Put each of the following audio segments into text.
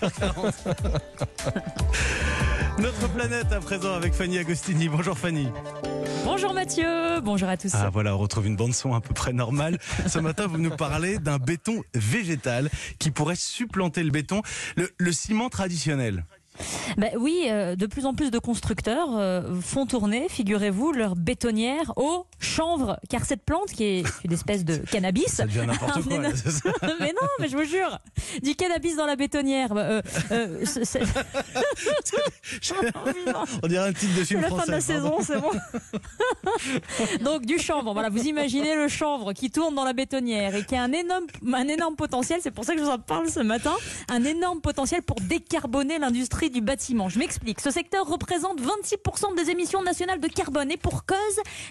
8h40. Notre planète à présent avec Fanny Agostini. Bonjour Fanny. Bonjour Mathieu, bonjour à tous. Ah voilà, on retrouve une bande son à peu près normale. Ce matin, vous nous parlez d'un béton végétal qui pourrait supplanter le béton, le, le ciment traditionnel. Ben oui, euh, de plus en plus de constructeurs euh, font tourner, figurez-vous, leur bétonnière au chanvre, car cette plante, qui est une espèce de cannabis, Ça devient n'importe quoi. là, ça mais non, mais je vous jure, du cannabis dans la bétonnière. euh, euh, c'est On dirait un titre de c'est film la fin de la français. pardon. saison, c'est bon. Donc du chanvre, voilà, vous imaginez le chanvre qui tourne dans la bétonnière et qui a un énorme, un énorme potentiel, c'est pour ça que je vous en parle ce matin, un énorme potentiel pour décarboner l'industrie du bâtiment. Je m'explique, ce secteur représente 26% des émissions nationales de carbone et pour cause,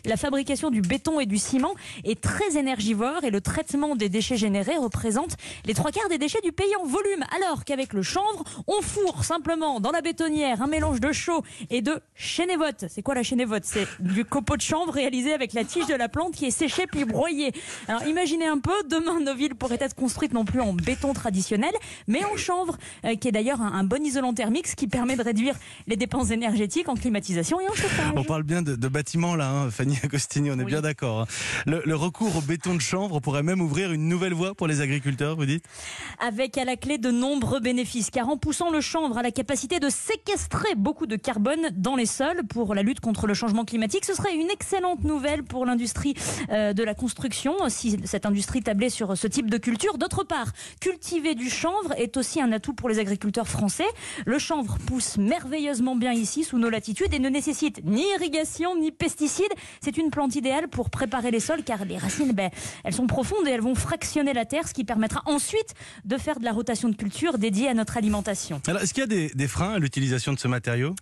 la fabrication du béton et du ciment est très énergivore et le traitement des déchets générés représente les trois quarts des déchets du pays en volume, alors qu'avec le chanvre, on fourre simplement dans la bétonnière un mélange de chaux et de chénévote. C'est quoi la chénévote C'est du copeau de chanvre réalisé avec la tige de la plante qui est séchée puis broyée. Alors imaginez un peu, demain nos villes pourraient être construites non plus en béton traditionnel, mais en chanvre, euh, qui est d'ailleurs un, un bon isolant thermique, ce qui permet de réduire les dépenses énergétiques en climatisation et en chauffage. On parle bien de, de bâtiments là, hein, Fanny Agostini, on est Oui. bien d'accord. hein. Le, le recours au béton de chanvre pourrait même ouvrir une nouvelle voie pour les agriculteurs, vous dites? Avec à la clé de nombreux bénéfices, car en poussant le chanvre à la capacité de séquestrer beaucoup de carbone dans les sols pour la lutte contre le changement climatique, ce serait une excellente nouvelle pour l'industrie euh, de la construction, si cette industrie tablait sur ce type de culture. D'autre part, cultiver du chanvre est aussi un atout pour les agriculteurs français. Le chanvre pousse merveilleusement bien ici, sous nos latitudes, et ne nécessite ni irrigation ni pesticides. C'est une plante idéale pour préparer les sols, car les racines, ben, elles sont profondes et elles vont fractionner la terre, ce qui permettra ensuite de faire de la rotation de culture dédiée à notre alimentation. Alors, est-ce qu'il y a des, des freins à l'utilisation de ce matériau?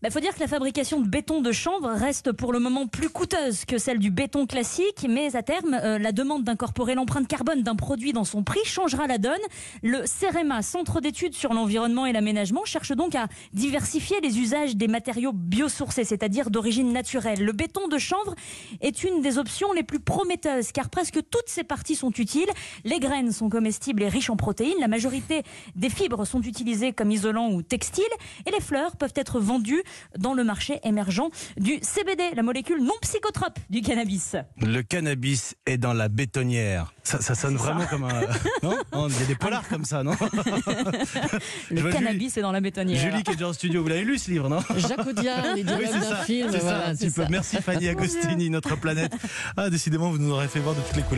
Il Bah, faut dire que la fabrication de béton de chanvre reste pour le moment plus coûteuse que celle du béton classique, mais à terme, euh, la demande d'incorporer l'empreinte carbone d'un produit dans son prix changera la donne. Le CEREMA, Centre d'études sur l'environnement et l'aménagement, cherche donc à diversifier les usages des matériaux biosourcés, c'est-à-dire d'origine naturelle. Le béton de chanvre est une des options les plus prometteuses, car presque toutes ses parties sont utiles. Les graines sont comestibles et riches en protéines. La majorité des fibres sont utilisées comme isolants ou textiles, et les fleurs peuvent être vendues dans le marché émergent du CBD, la molécule non psychotrope du cannabis. Le cannabis est dans la bétonnière. Ça, ça sonne vraiment comme un. Non Non, Il y a des polars comme ça, non Le cannabis est dans la bétonnière. Julie qui est déjà en studio, vous l'avez lu ce livre, non Jacques Audiard, les dialogues Oui, c'est d'un ça, film. c'est ça, voilà, un c'est petit peu. ça. Merci Fanny Agostini, notre planète. Ah, décidément, vous nous aurez fait voir de toutes les couleurs.